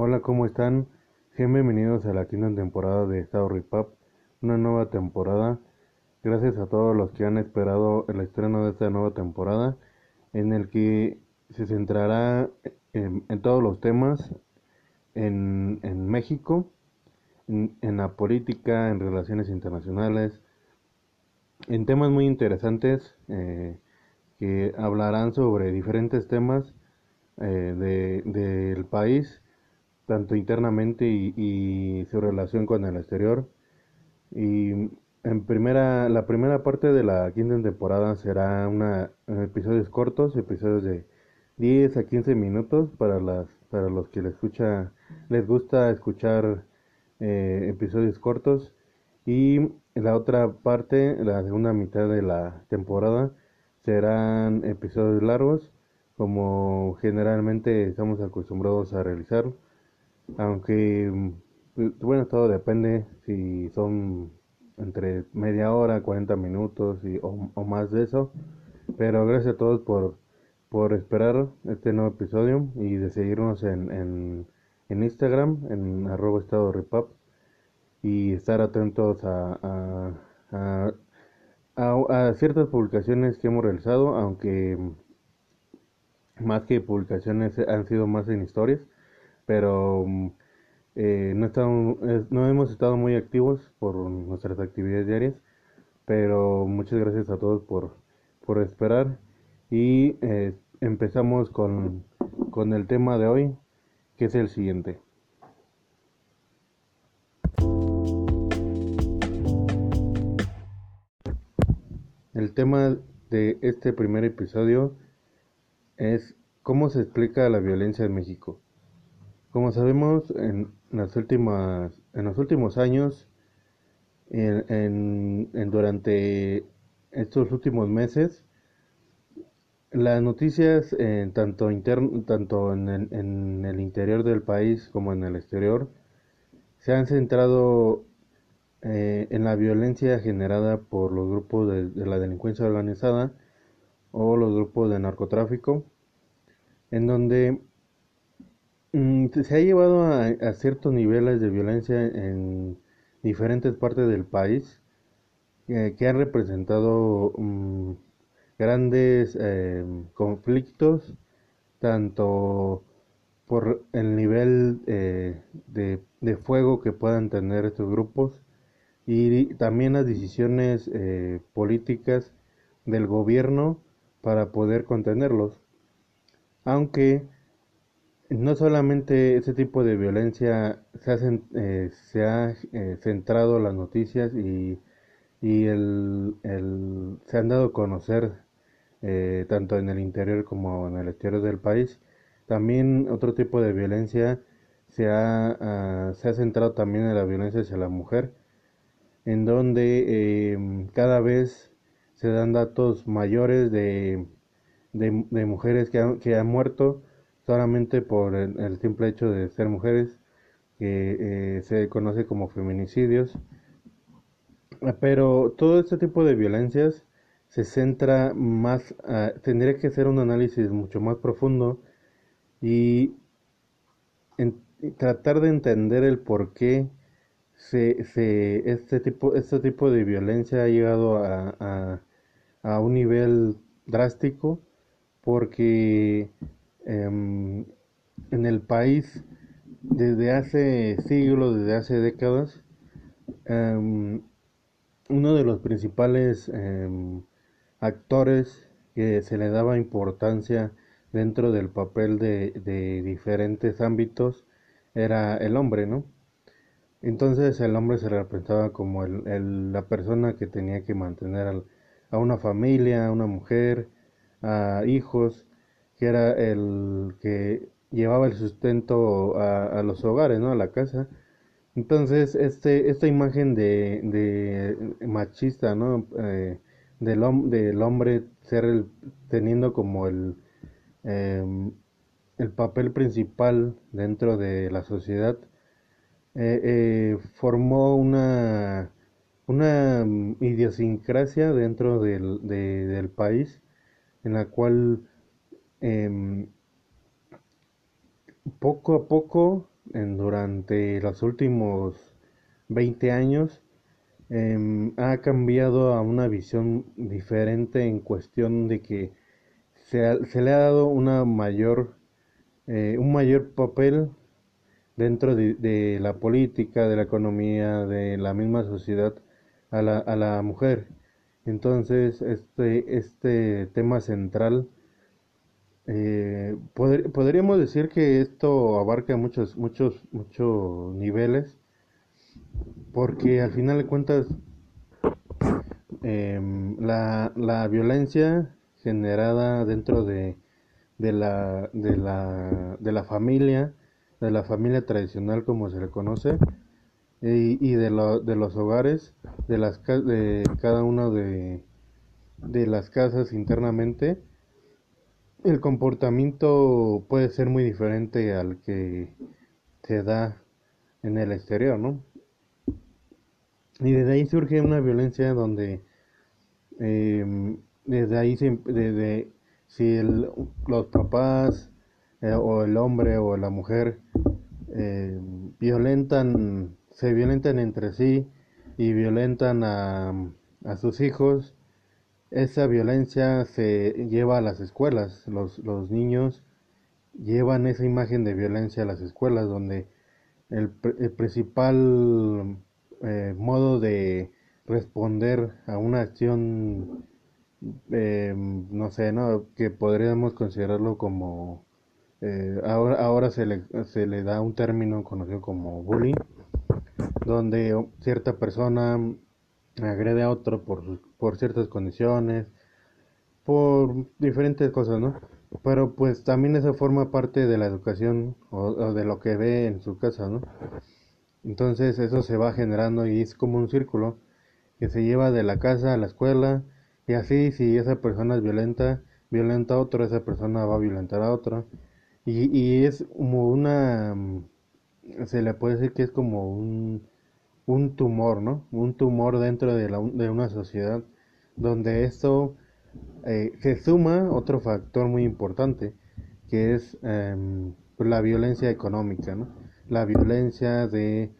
Hola, ¿cómo están? Bienvenidos a la quinta temporada de Estado Repap, una nueva temporada. Gracias a todos los que han esperado el estreno de esta nueva temporada, en el que se centrará en, todos los temas en, México, en, la política, en relaciones internacionales, en temas muy interesantes eh, que hablarán sobre diferentes temas eh, del país tanto internamente y, su relación con el exterior. Y en primera, la primera parte de la quinta temporada será una episodios cortos, episodios de 10 a 15 minutos para las para los que les escucha les gusta escuchar eh, episodios cortos y la otra parte, la segunda mitad de la temporada serán episodios largos como generalmente estamos acostumbrados a realizar aunque, mm, bueno, todo depende si son entre media hora, 40 minutos y, o, más de eso. Pero gracias a todos por, por esperar este nuevo episodio y de seguirnos en, en, en Instagram, en arroba estado repap y estar atentos a, a, a, a, ciertas publicaciones que hemos realizado, aunque más que publicaciones han sido más en historias pero eh, no, no hemos estado muy activos por nuestras actividades diarias, pero muchas gracias a todos por, por esperar y eh, empezamos con, con el tema de hoy, que es el siguiente. El tema de este primer episodio es cómo se explica la violencia en México. Como sabemos, en, las últimas, en los últimos años, en, durante estos últimos meses, las noticias eh, tanto, interno, tanto en el, en el interior del país como en el exterior se han centrado eh, en la violencia generada por los grupos de, la delincuencia organizada o los grupos de narcotráfico, en donde se ha llevado a, ciertos niveles de violencia en diferentes partes del país eh, que han representado mm, grandes eh, conflictos, tanto por el nivel eh, de, de, fuego que puedan tener estos grupos y también las decisiones políticas del gobierno para poder contenerlos. Aunque no solamente ese tipo de violencia se, eh, se ha eh, centrado las noticias y, y el, se han dado a conocer eh, tanto en el interior como en el exterior del país. También otro tipo de violencia se ha, ah, se ha centrado también en la violencia hacia la mujer, en donde em, cada vez se dan datos mayores de, de, mujeres que, que han muerto solamente por el, simple hecho de ser mujeres, que eh, se conoce como feminicidios. Pero todo este tipo de violencias se centra más, tendría que ser un análisis mucho más profundo y tratar de entender el por qué se, se, este, tipo, este tipo de violencia ha llegado a, a, a un nivel drástico porque Em, en el país desde hace siglos, desde hace décadas, em, uno de los principales em, actores que se le daba importancia dentro del papel de, diferentes ámbitos era el hombre, ¿no? Entonces el hombre se representaba como el, la persona que tenía que mantener a una familia, a una mujer, a hijos, que era el que llevaba el sustento a, los hogares, ¿no? A la casa. Entonces, este, esta imagen de, de machista, ¿no? Eh, del, del hombre ser el, teniendo como el, em, el papel principal dentro de la sociedad, eh, eh, formó una, una idiosincrasia dentro del, del país en la cual Em, poco a poco en, durante los últimos 20 años em, ha cambiado a una visión diferente en cuestión de que se, le ha dado una mayor, eh, un mayor papel dentro de, de, la política, de la economía, de la misma sociedad a la, a la mujer. Entonces, este, este tema central eh, podríamos decir que esto abarca muchos, muchos, muchos niveles, porque al final de cuentas em, la, la, violencia generada dentro de, de, la, de, la, de la familia, de la familia tradicional como se le conoce, y, de, lo, de los hogares, de, las, de cada una de, de las casas internamente, el comportamiento puede ser muy diferente al que se da en el exterior, ¿no? Y desde ahí surge una violencia donde em, desde ahí desde si los papás eh, o el hombre o la mujer eh, violentan se violentan entre sí y violentan a, a sus hijos esa violencia se lleva a las escuelas. Los, los niños llevan esa imagen de violencia a las escuelas, donde el, el principal eh, modo de responder a una acción, eh, no sé, ¿no? que podríamos considerarlo como, eh, ahora, ahora se, le, se le da un término conocido como bullying, donde cierta persona agrede a otro por, por ciertas condiciones, por diferentes cosas, ¿no? Pero pues también eso forma parte de la educación o, de lo que ve en su casa, ¿no? Entonces eso se va generando y es como un círculo que se lleva de la casa a la escuela y así si esa persona es violenta, violenta a otro, esa persona va a violentar a otra. Y, y es como una, se le puede decir que es como un, un tumor, ¿no? Un tumor dentro de, la, de una sociedad donde esto eh, se suma otro factor muy importante que es em, la violencia económica, ¿no? La violencia de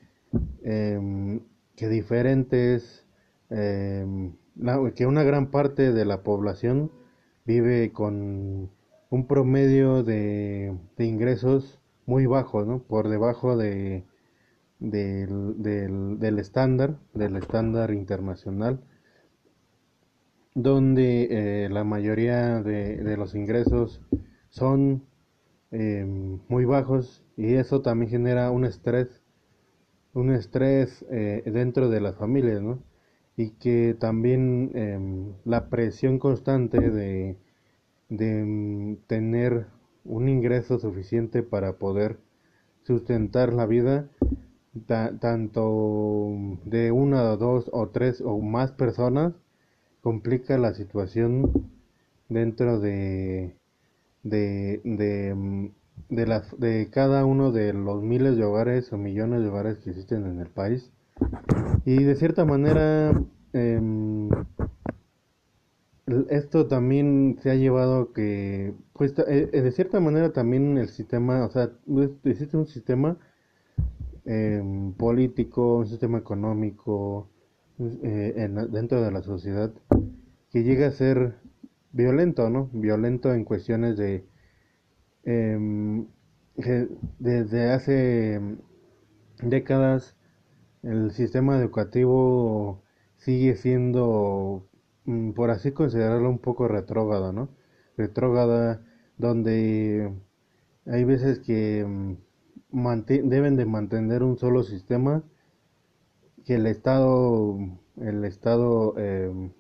em, que diferentes, em, que una gran parte de la población vive con un promedio de, de ingresos muy bajos, ¿no? Por debajo de del, del, del estándar, del estándar internacional, donde eh, la mayoría de, de, los ingresos son eh, muy bajos y eso también genera un estrés, un estrés eh, dentro de las familias, ¿no? Y que también em, la presión constante de, de em, tener un ingreso suficiente para poder sustentar la vida tanto de una, dos o tres o más personas complica la situación dentro de de, de, de, la, de cada uno de los miles de hogares o millones de hogares que existen en el país. Y de cierta manera eh, esto también se ha llevado que pues eh, de cierta manera también el sistema o sea existe un sistema eh, político, un sistema económico eh, dentro de la sociedad que llega a ser violento, ¿no? Violento en cuestiones de em, desde hace décadas el sistema educativo sigue siendo, mm, por así considerarlo, un poco retrógrado, ¿no? Retrógrada, donde hay veces que mm, deben de mantener un solo sistema que el Estado el Estado eh,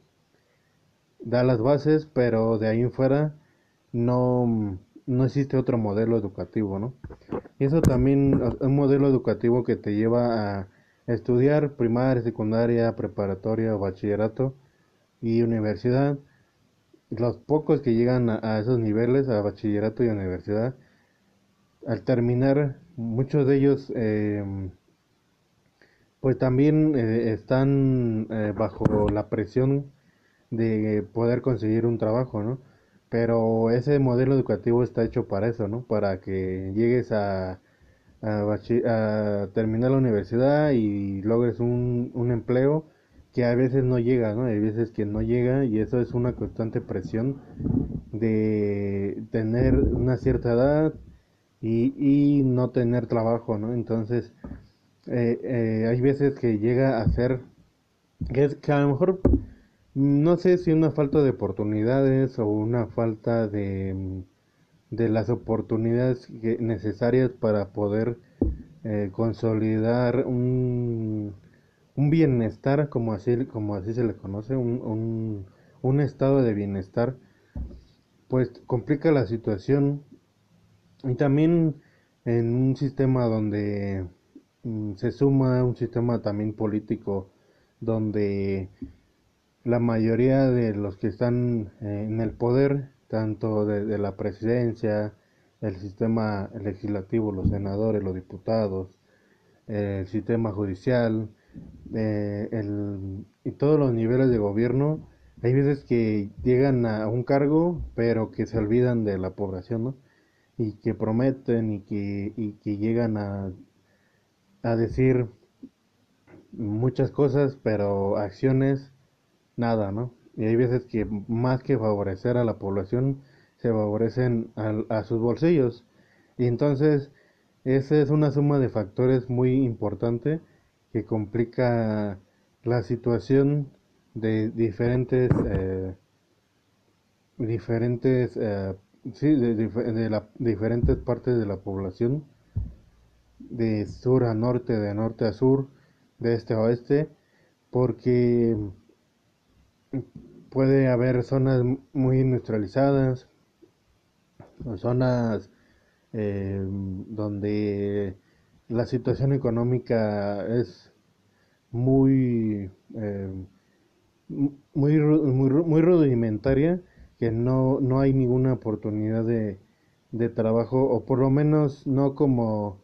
da las bases pero de ahí en fuera no no existe otro modelo educativo no y eso también un modelo educativo que te lleva a estudiar primaria secundaria preparatoria bachillerato y universidad. Los pocos que llegan a, a esos niveles a bachillerato y universidad al terminar muchos de ellos eh, pues también eh, están eh, bajo la presión de poder conseguir un trabajo, ¿no? Pero ese modelo educativo está hecho para eso, ¿no? Para que llegues a, a, terminar la universidad y logres un, un empleo que a veces no llega, ¿no? Hay veces que no llega y eso es una constante presión de tener una cierta edad y, y no tener trabajo, ¿no? Entonces, eh, eh, hay veces que llega a ser que, que a lo mejor no sé si una falta de oportunidades o una falta de, de las oportunidades necesarias para poder eh, consolidar un, un bienestar, como así, como así se le conoce, un, un estado de bienestar, pues complica la situación y también en un sistema donde mm, se suma un sistema también político donde la mayoría de los que están eh, en el poder, tanto de, la presidencia, el sistema legislativo, los senadores, los diputados, el sistema judicial eh, el, y todos los niveles de gobierno, hay veces que llegan a un cargo, pero que se olvidan de la población, ¿no? Y que prometen y que, y que llegan a, a decir muchas cosas, pero acciones nada, ¿no? Y hay veces que más que favorecer a la población, se favorecen a, sus bolsillos. Y entonces, esa es una suma de factores muy importante que complica la situación de diferentes, eh, diferentes, eh, sí, de, de la, diferentes partes de la población, de sur a norte, de norte a sur, de este a oeste, porque puede haber zonas muy industrializadas, zonas eh, donde la situación económica es muy, eh, muy, muy, rudimentaria, que no, no hay ninguna oportunidad de, de trabajo, o por lo menos no como,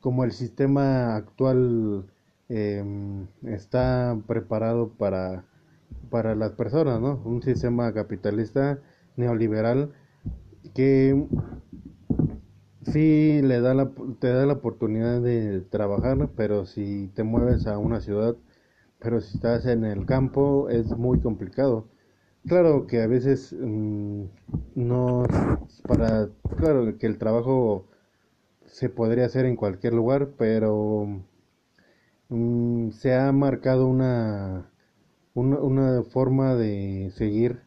como el sistema actual eh, está preparado para para las personas, ¿no? Un sistema capitalista neoliberal que sí le da la, te da la oportunidad de trabajar, pero si te mueves a una ciudad, pero si estás en el campo es muy complicado. Claro que a veces mm, no para claro que el trabajo se podría hacer en cualquier lugar, pero mm, se ha marcado una una, una forma de seguir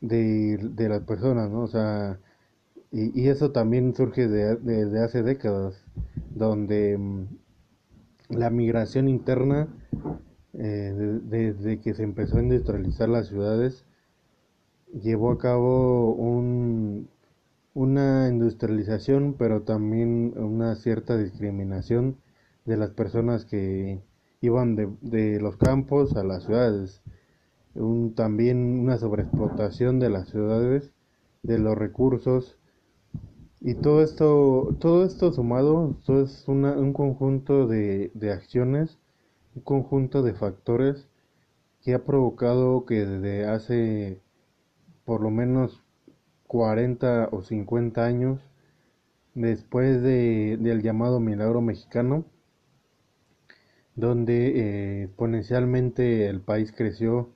de, de las personas, ¿no? O sea, y, y eso también surge de, de, hace décadas, donde mm, la migración interna, eh, desde que se empezó a industrializar las ciudades, llevó a cabo un, una industrialización, pero también una cierta discriminación de las personas que iban de, los campos a las ciudades. Un, también una sobreexplotación de las ciudades, de los recursos. Y todo esto, todo esto sumado, todo es una, un conjunto de acciones, un conjunto de factores que ha provocado que desde hace por lo menos 40 o 50 años, después de, del llamado milagro mexicano, donde eh, exponencialmente el país creció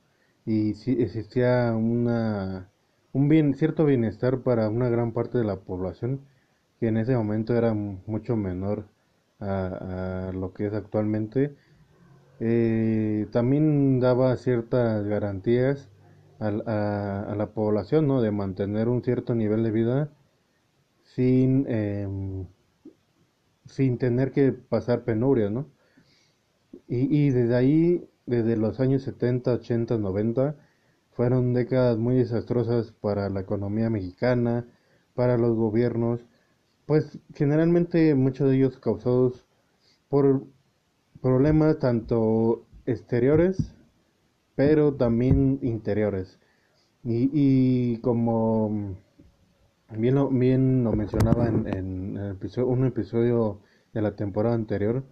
y existía una, un cierto bienestar para una gran parte de la población que en ese momento era mucho menor a, lo que es actualmente. Eh, también daba ciertas garantías a, a, la población, ¿no? De mantener un cierto nivel de vida sin, em, sin tener que pasar penurias, ¿no? Y, y desde ahí, desde los años 70, 80, 90, fueron décadas muy desastrosas para la economía mexicana, para los gobiernos, pues generalmente muchos de ellos causados por problemas tanto exteriores, pero también interiores. Y, y como bien lo, bien lo mencionaba en, en un episodio de la temporada anterior,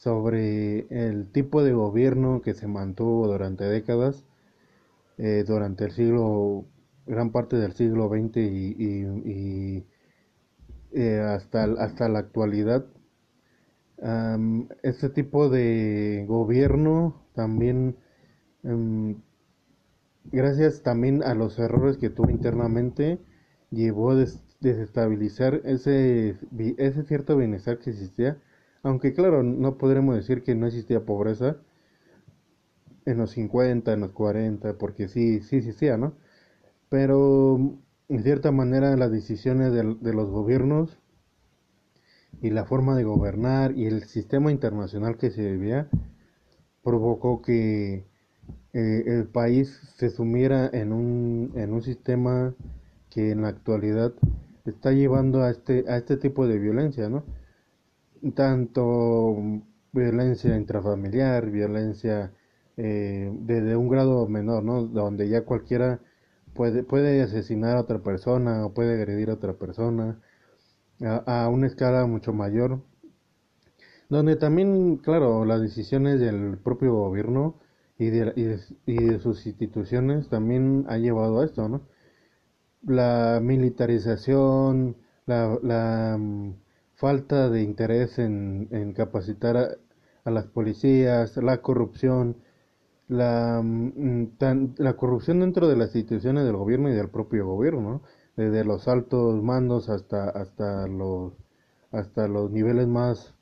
sobre el tipo de gobierno que se mantuvo durante décadas, eh, durante el siglo, gran parte del siglo XX y, eh, hasta, hasta la actualidad. Este tipo de gobierno también, em, gracias también a los errores que tuvo internamente, llevó a desestabilizar ese, ese cierto bienestar que existía. Aunque claro, no podremos decir que no existía pobreza en los 50, en los 40, porque sí, sí existía, ¿no? Pero en cierta manera las decisiones de, los gobiernos y la forma de gobernar y el sistema internacional que se vivía provocó que eh, el país se sumiera en un, en un sistema que en la actualidad está llevando a este, a este tipo de violencia, ¿no? Tanto violencia intrafamiliar, violencia eh, de, un grado menor, ¿no? Donde ya cualquiera puede, puede asesinar a otra persona o puede agredir a otra persona a, una escala mucho mayor donde también, claro, las decisiones del propio gobierno y de, y de, sus instituciones también ha llevado a esto, ¿no? La militarización, la, mm, falta de interés en, capacitar a, a, las policías, la corrupción, la, mm, la corrupción dentro de las instituciones del gobierno y del propio gobierno, desde los altos mandos hasta, hasta, los, hasta los niveles más,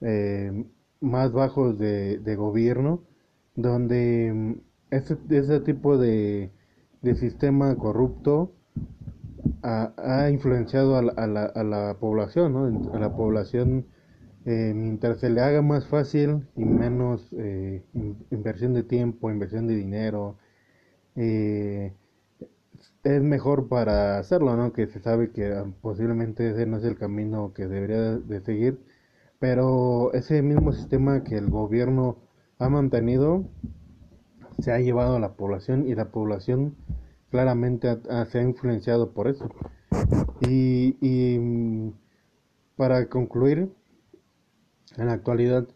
eh, más bajos de, gobierno, donde mm, ese, ese tipo de, de sistema corrupto ha, influenciado a la, a la, a la población, ¿no? a la población eh, mientras se le haga más fácil y menos eh, inversión de tiempo, inversión de dinero, eh, es mejor para hacerlo, ¿no? Que se sabe que ah, posiblemente ese no es el camino que debería de seguir, pero ese mismo sistema que el gobierno ha mantenido se ha llevado a la población y la población claramente se ha influenciado por eso. Y, y mm, para concluir, en la actualidad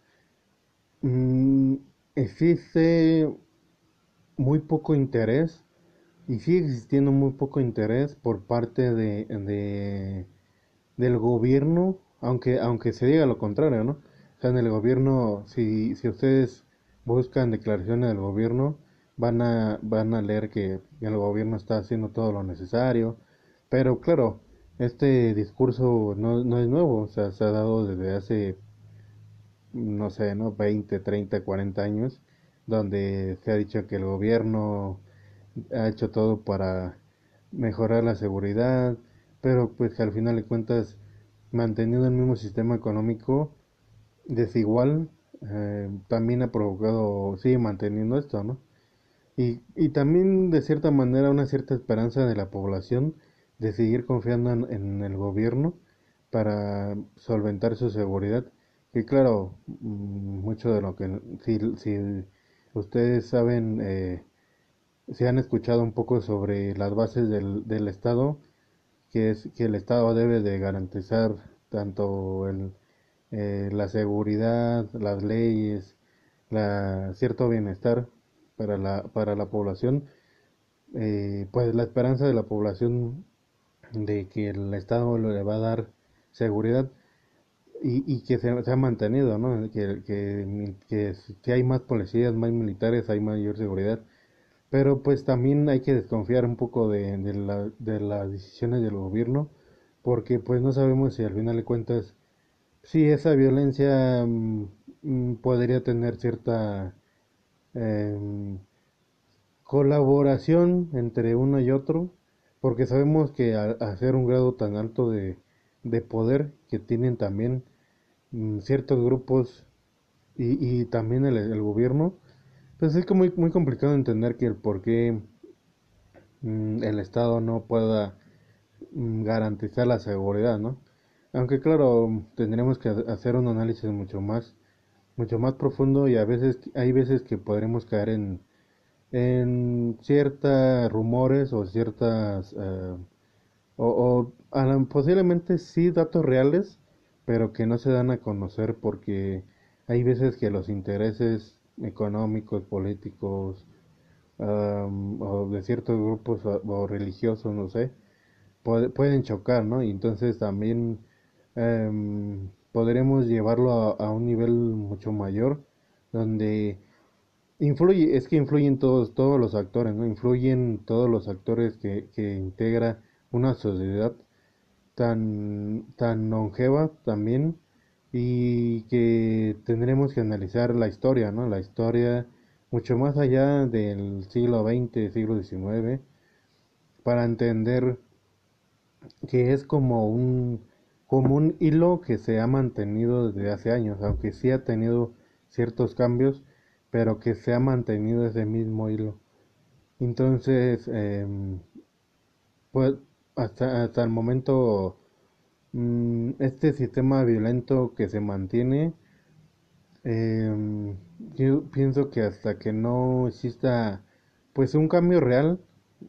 mm, existe muy poco interés y sigue existiendo muy poco interés por parte de, de del gobierno aunque aunque se diga lo contrario no o sea en el gobierno si, si ustedes buscan declaraciones del gobierno van a van a leer que el gobierno está haciendo todo lo necesario pero claro este discurso no, no es nuevo o sea se ha dado desde hace no sé, ¿no? 20, 30, 40 años, donde se ha dicho que el gobierno ha hecho todo para mejorar la seguridad, pero pues que al final de cuentas, manteniendo el mismo sistema económico desigual, eh, también ha provocado, sigue manteniendo esto, ¿no? Y, y también de cierta manera una cierta esperanza de la población de seguir confiando en el gobierno para solventar su seguridad y claro, mm, mucho de lo que, si, si ustedes saben, eh, si han escuchado un poco sobre las bases del, del Estado, que es que el Estado debe de garantizar tanto el, eh, la seguridad, las leyes, la, cierto bienestar para la, para la población, eh, pues la esperanza de la población de que el Estado le va a dar seguridad y, y que se, ha mantenido, ¿no? Que, que, que, si hay más policías, más militares, hay mayor seguridad. Pero pues también hay que desconfiar un poco de, de, la, de las decisiones del gobierno, porque pues no sabemos si al final de cuentas, si esa violencia mm, podría tener cierta em, colaboración entre uno y otro, porque sabemos que al hacer un grado tan alto de, de poder que tienen también mm, ciertos grupos y, y también el, gobierno, pues es muy, muy complicado entender que el por qué mm, el Estado no pueda mm, garantizar la seguridad, ¿no? Aunque claro, tendremos que hacer un análisis mucho más mucho más profundo y a veces hay veces que podremos caer en en ciertos rumores o ciertas eh, o, o posiblemente sí datos reales, pero que no se dan a conocer porque hay veces que los intereses económicos, políticos o de ciertos grupos o, religiosos, no sé, pueden chocar, ¿no? Y entonces también em, podremos llevarlo a, un nivel mucho mayor, donde influye, es que influyen todos, todos los actores, ¿no? Influyen todos los actores que, que integra una sociedad tan, tan longeva también y que tendremos que analizar la historia, ¿no? La historia mucho más allá del siglo XX, siglo XIX, para entender que es como un, como un hilo que se ha mantenido desde hace años, aunque sí ha tenido ciertos cambios, pero que se ha mantenido ese mismo hilo. Entonces, em, pues hasta, hasta el momento, este sistema violento que se mantiene, em, yo pienso que hasta que no exista pues un cambio real,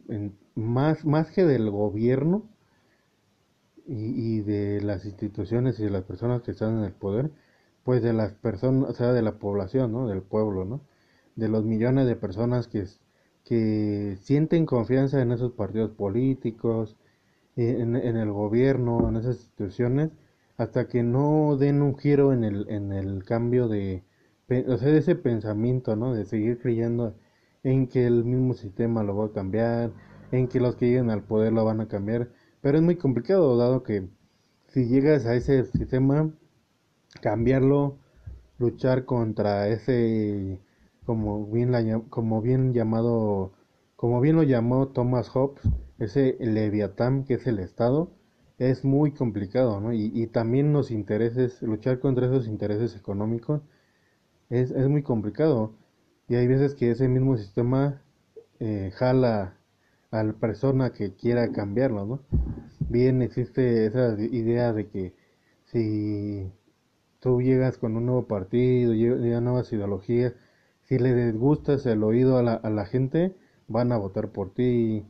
en, más, más que del gobierno, y, de las instituciones y de las personas que están en el poder, pues de las personas, o sea, de la población, ¿no? Del pueblo, ¿no? De los millones de personas que, que sienten confianza en esos partidos políticos, en, en el gobierno, en esas instituciones, hasta que no den un giro en el, en el cambio de, o sea, de ese pensamiento, ¿no? De seguir creyendo en que el mismo sistema lo va a cambiar, en que los que lleguen al poder lo van a cambiar pero es muy complicado, dado que si llegas a ese sistema, cambiarlo, luchar contra ese, como bien, la, como bien llamado, como bien lo llamó Thomas Hobbes, ese leviatán que es el Estado, es muy complicado, ¿no? Y, también los intereses, luchar contra esos intereses económicos es, es muy complicado. Y hay veces que ese mismo sistema eh, jala a la persona que quiera cambiarlo, ¿no? Bien existe esa idea de que si tú llegas con un nuevo partido, llegan nuevas ideologías, si le disgustas el oído a la, a la gente, van a votar por ti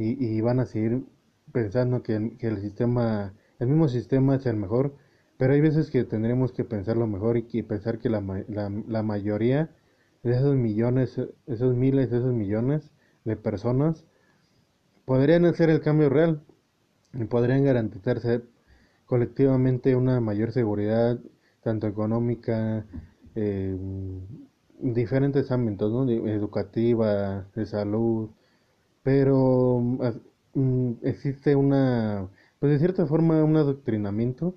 y, y van a seguir pensando que, el sistema, el mismo sistema es el mejor, pero hay veces que tendremos que pensarlo mejor y, y pensar que la, la, la mayoría de esos millones, esos miles, esos millones de personas podrían hacer el cambio real y podrían garantizarse colectivamente una mayor seguridad, tanto económica, eh, diferentes ámbitos, ¿no? educativa, de salud, pero mm, existe una, pues de cierta forma, un adoctrinamiento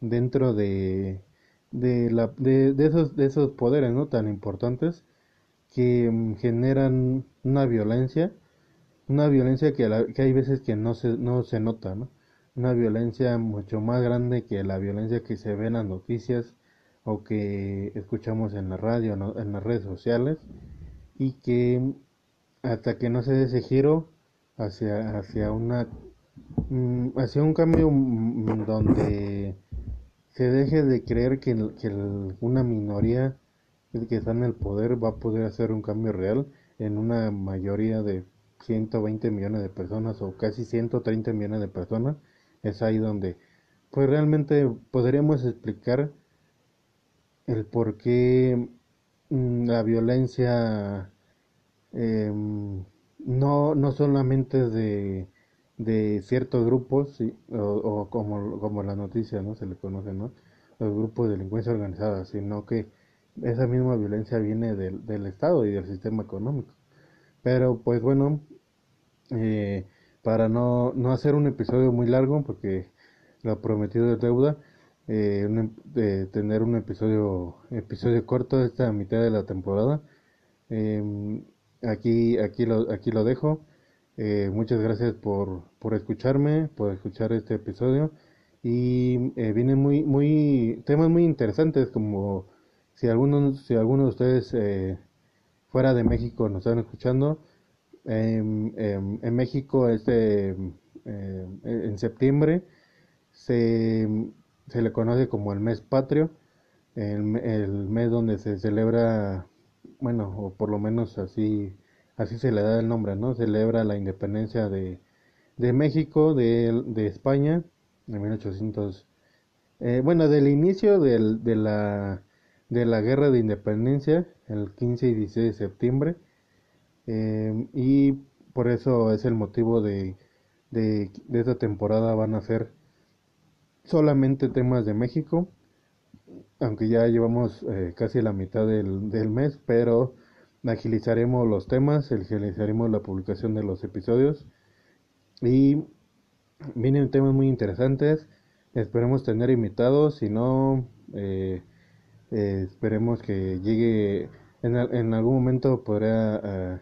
dentro de, de, la, de, de, esos, de esos poderes ¿no? tan importantes que mm, generan una violencia una violencia que, que hay veces que no se, no se nota, ¿no? Una violencia mucho más grande que la violencia que se ve en las noticias o que escuchamos en la radio, en las redes sociales y que hasta que no se dé ese giro hacia, hacia una mm, hacia un cambio mm, donde se deje de creer que, que una minoría que está en el poder va a poder hacer un cambio real en una mayoría de 120 millones de personas o casi 130 millones de personas, es ahí donde pues realmente podríamos explicar el por qué mm, la violencia em, no, solamente de, de ciertos grupos o, como, como la noticia no se le conoce no los grupos de delincuencia organizada sino que esa misma violencia viene del, del Estado y del sistema económico pero pues bueno, eh, para no, no hacer un episodio muy largo, porque lo prometido de deuda, eh, de tener un episodio, episodio corto esta mitad de la temporada. Em, aquí, aquí, lo, aquí lo dejo. Eh, muchas gracias por, por escucharme, por escuchar este episodio. Y vienen muy, muy, temas muy interesantes como si algunos, si alguno de ustedes fuera de México nos están escuchando. en México este en septiembre se, se, le conoce como el mes patrio, el, el, mes donde se celebra, bueno, o por lo menos así, así se le da el nombre, ¿no? Celebra la independencia de, de México, de, de España, en 1800, eh, bueno, del inicio del, de la de la guerra de independencia el 15 y 16 de septiembre em, y por eso es el motivo de, de, esta temporada van a ser solamente temas de México, aunque ya llevamos eh, casi la mitad del, del mes, pero agilizaremos los temas, agilizaremos la publicación de los episodios y vienen temas muy interesantes. Esperemos tener invitados, si no, eh, eh, esperemos que llegue en, en algún momento podrá eh,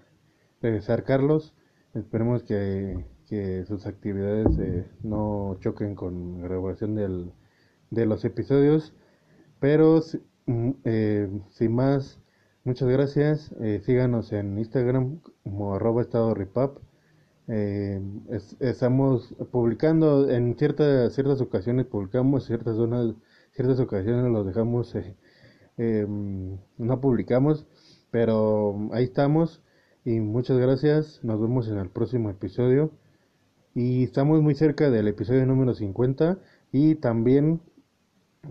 regresar Carlos. Esperemos que, que sus actividades no choquen con la grabación del, de los episodios. Pero mm, sin más, muchas gracias. síganos en Instagram como arroba estado. Eh, estamos publicando en ciertas ciertas ocasiones publicamos ciertas zonas ciertas ocasiones los dejamos eh, em, no publicamos pero ahí estamos y muchas gracias nos vemos en el próximo episodio y estamos muy cerca del episodio número 50 y también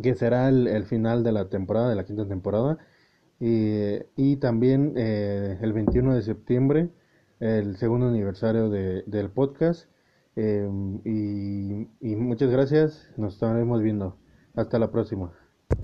que será el, final de la temporada de la quinta temporada y, y también eh, el 21 de septiembre el segundo aniversario de, del podcast. Eh, y, y muchas gracias, nos estaremos viendo. Hasta la próxima.